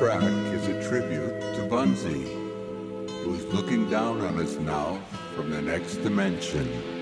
track is a tribute to Bunzi, who's looking down on us now from the next dimension.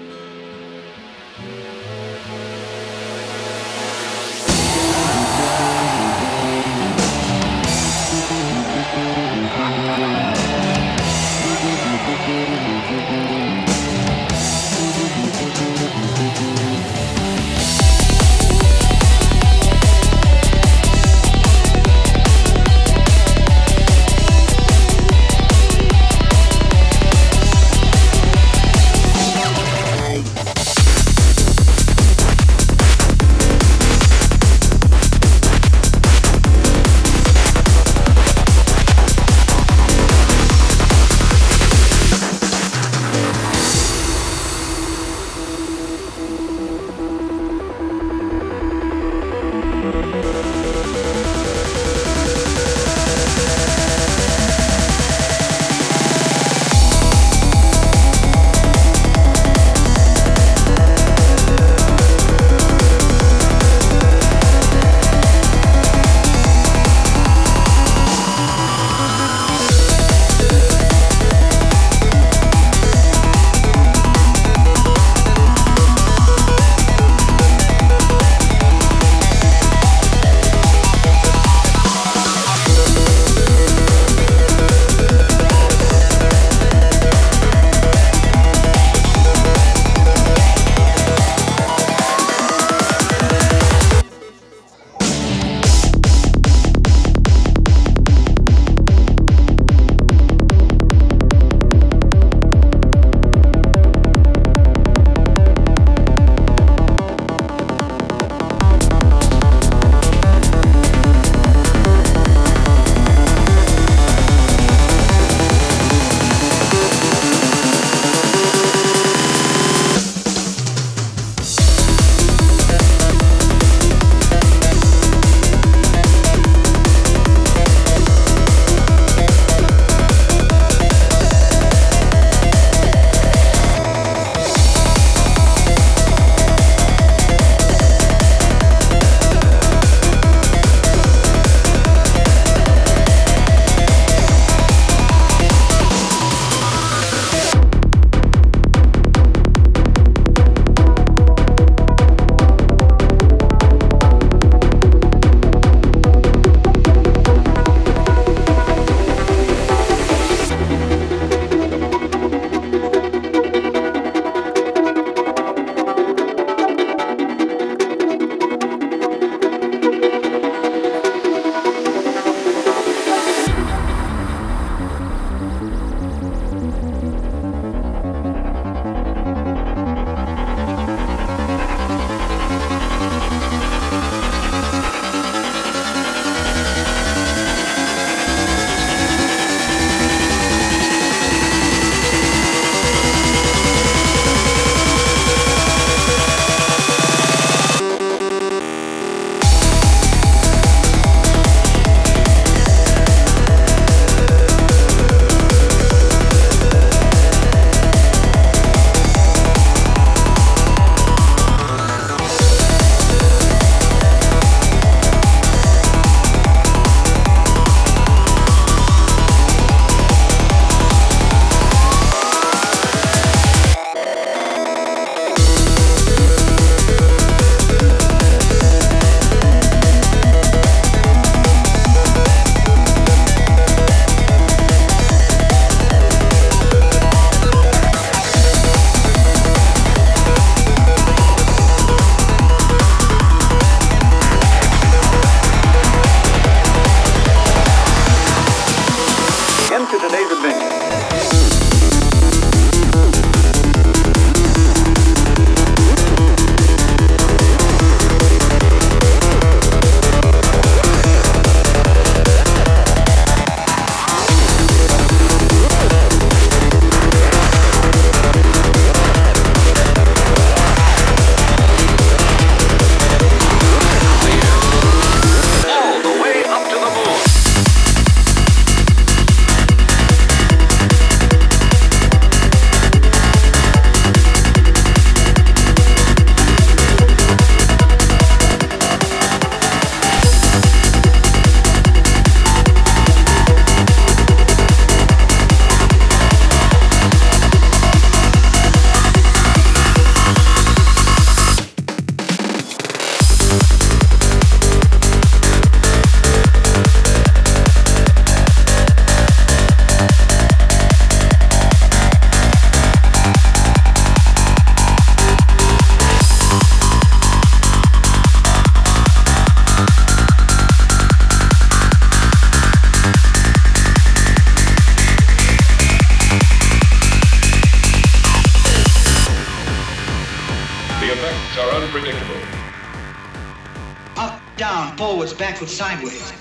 Backwards, sideways.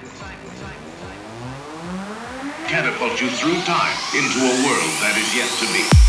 Catapult you through time into a world that is yet to be.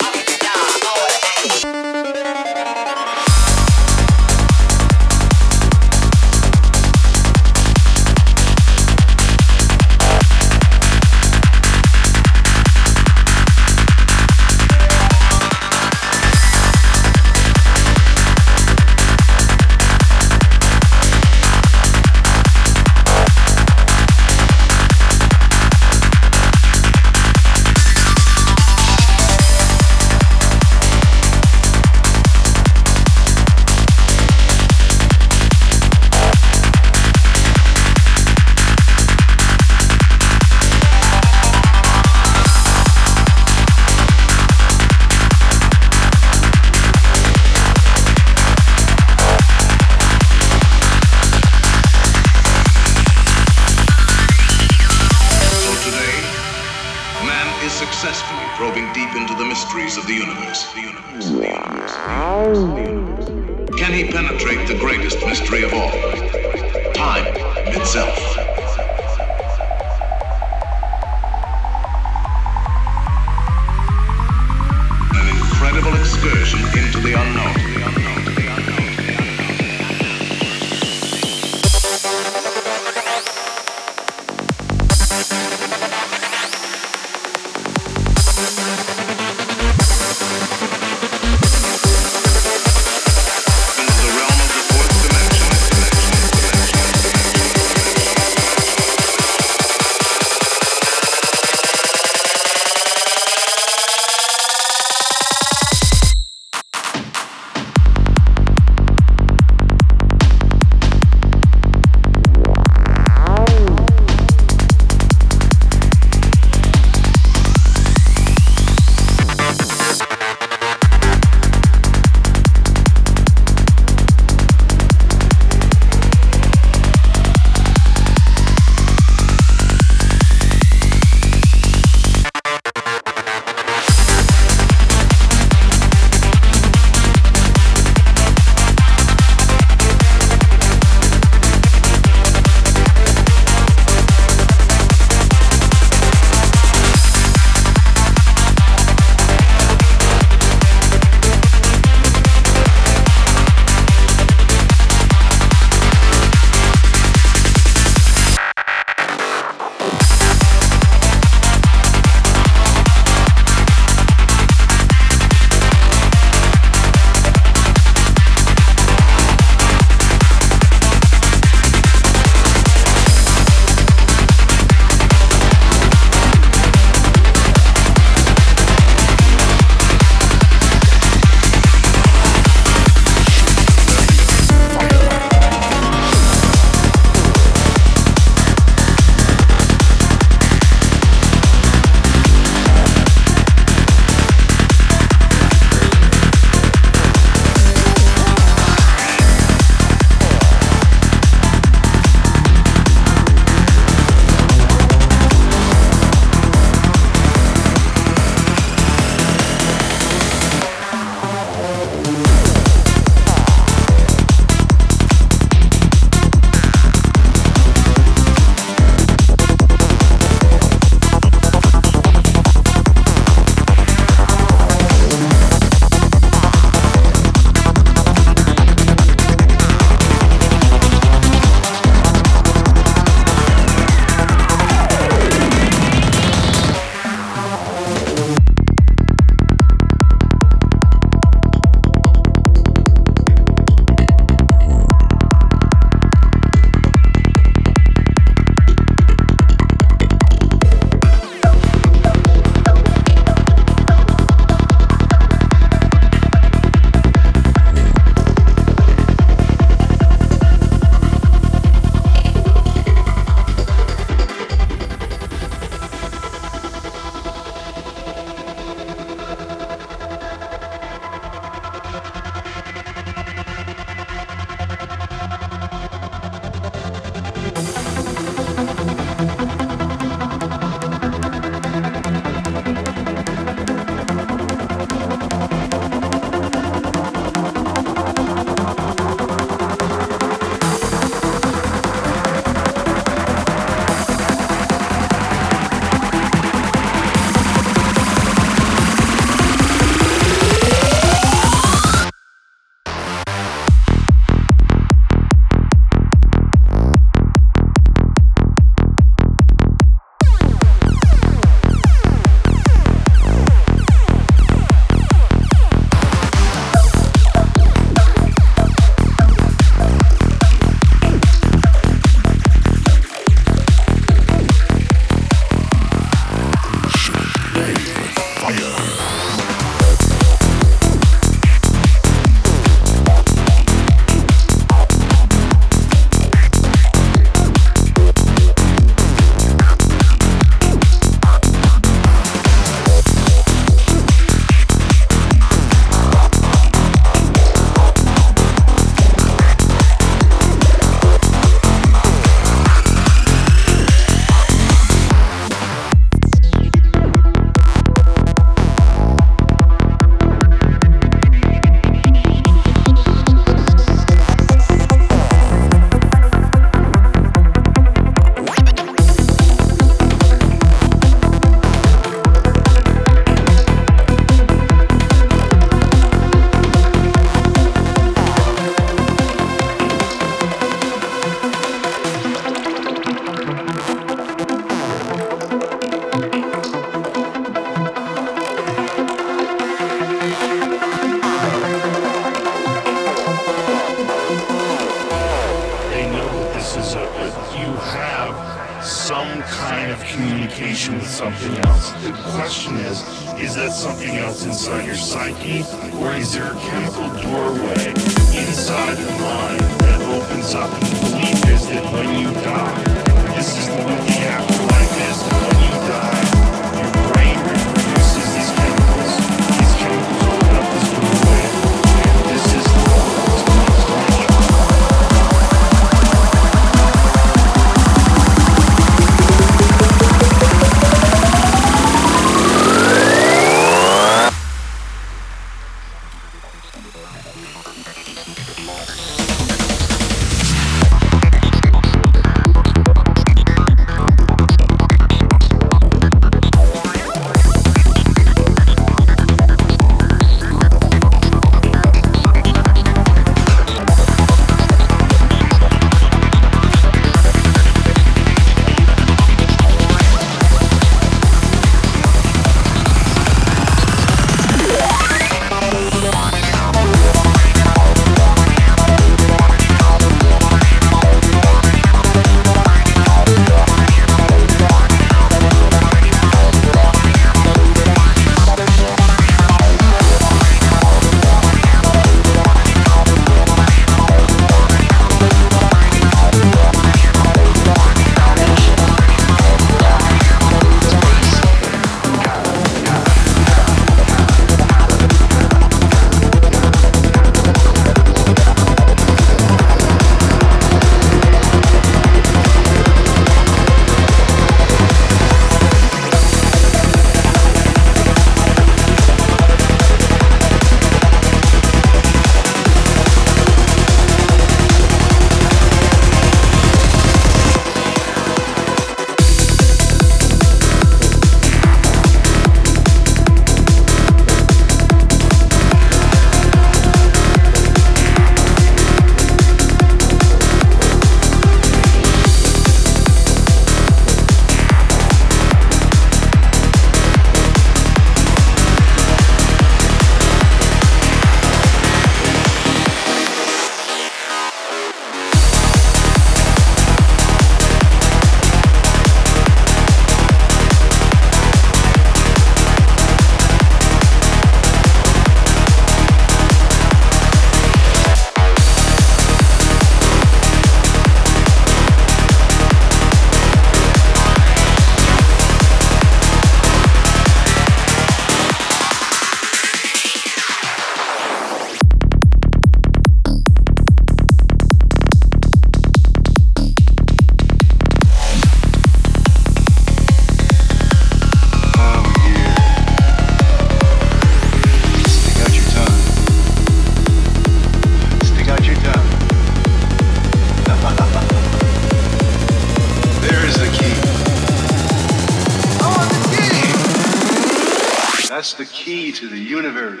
That's the key to the universe.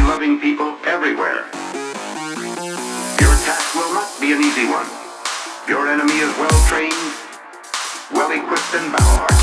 Liberty-loving people everywhere. Your task will not be an easy one. Your enemy is well trained, well equipped and battle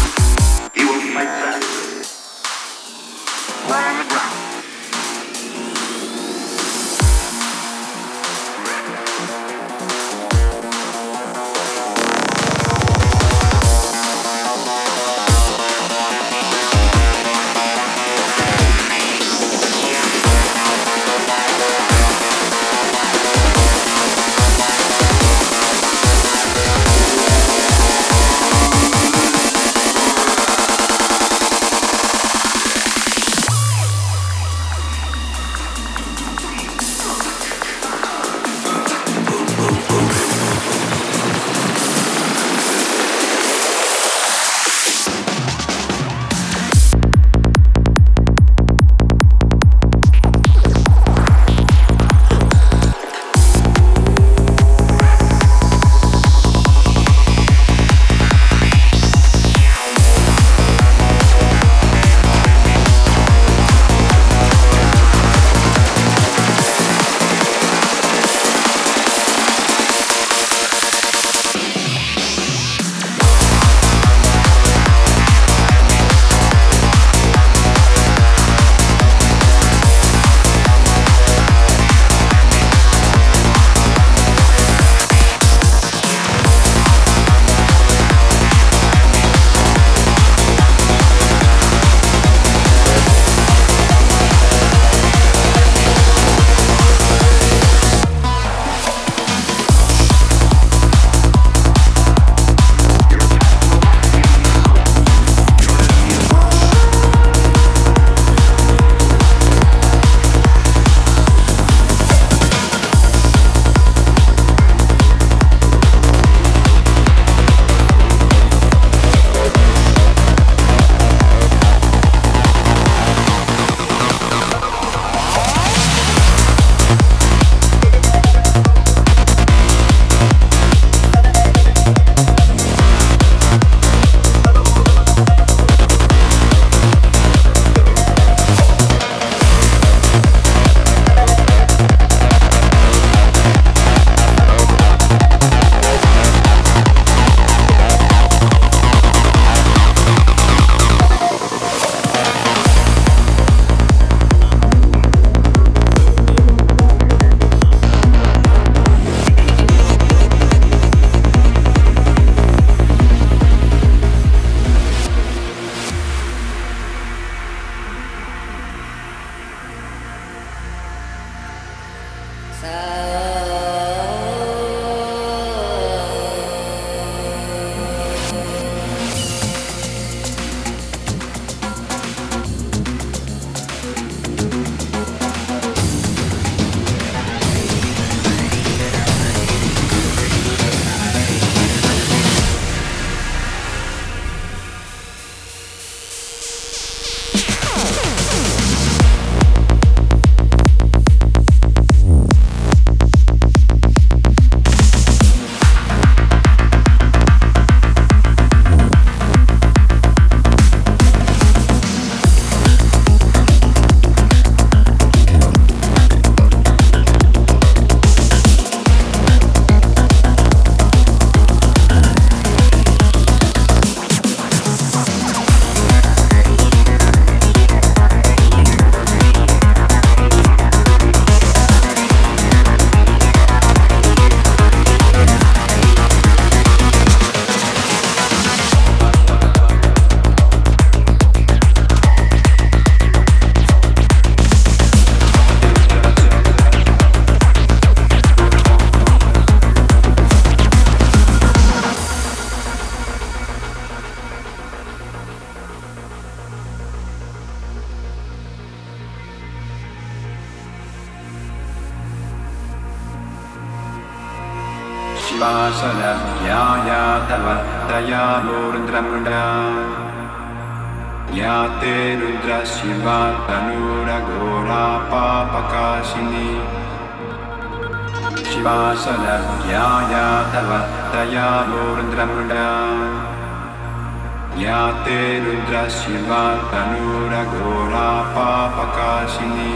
ते रुद्रशिवानुरघोरापापकाशिनी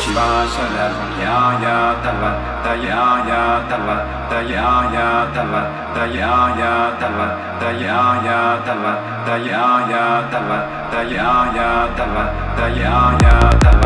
शिवासर आया तव तै तव तै तव तय तव तै तव तै तव तय तव तय तव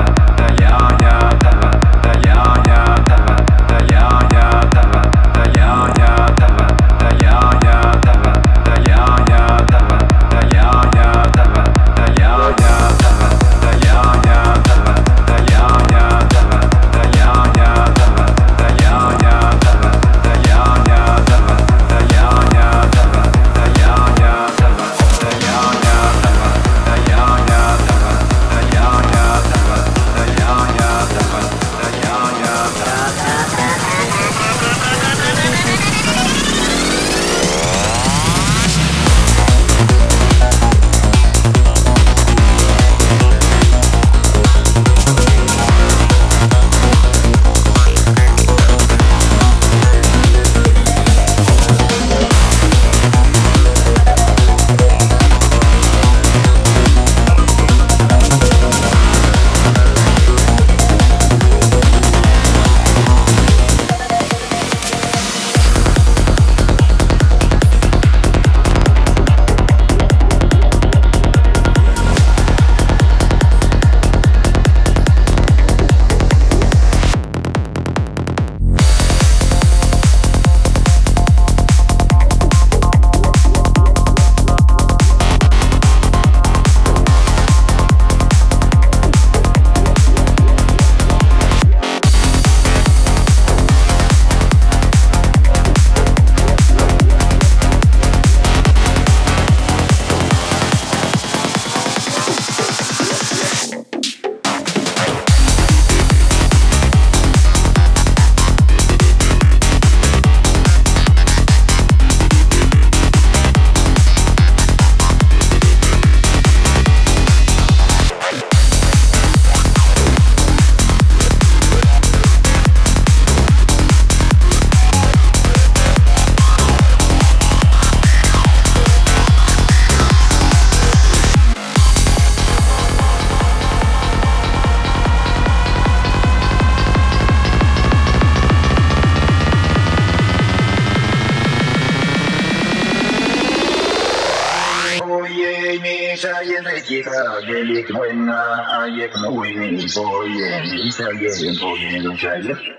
Italian, Italian, Italian, Italian, Italian,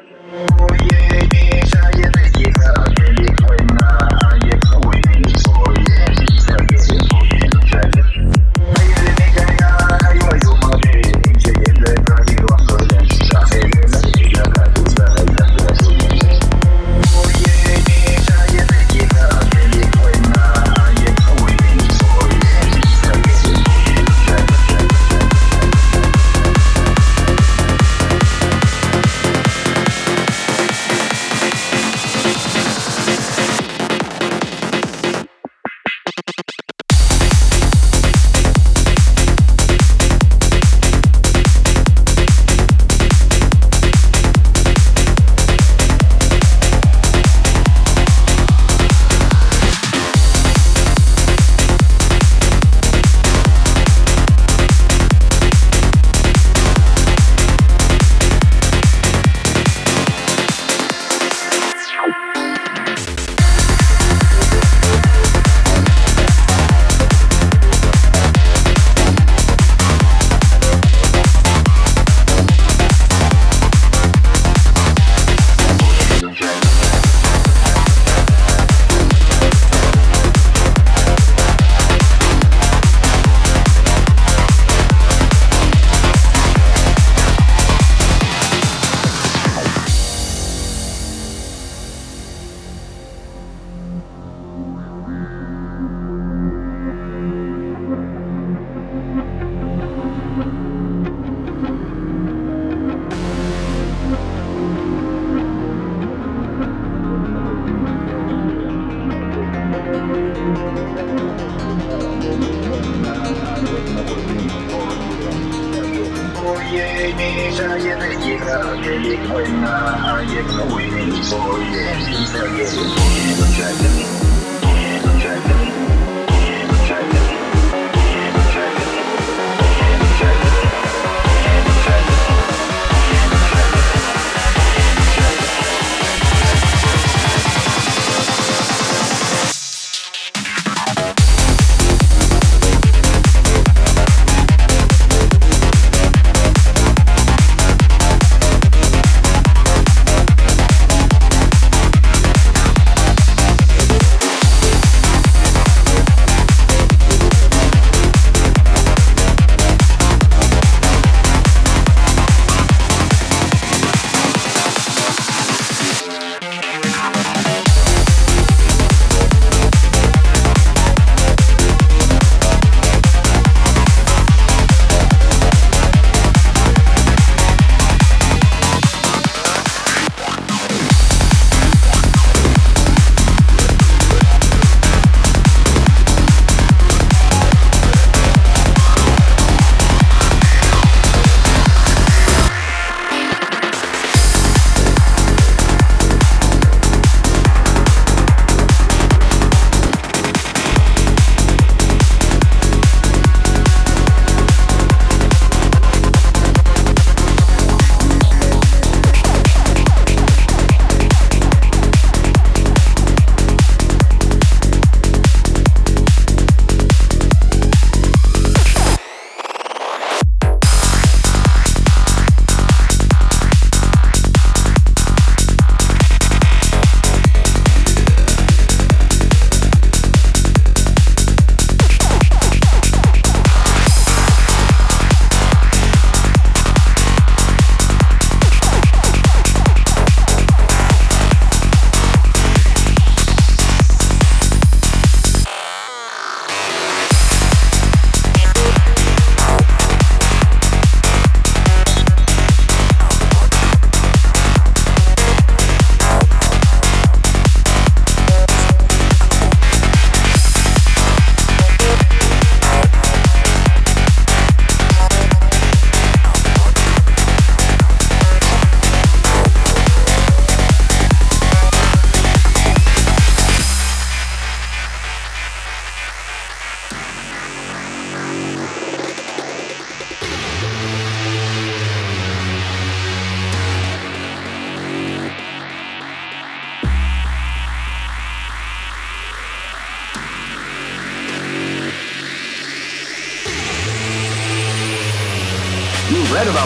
Oh.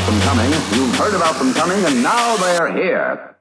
Them coming, you've heard about them coming, and now they're here.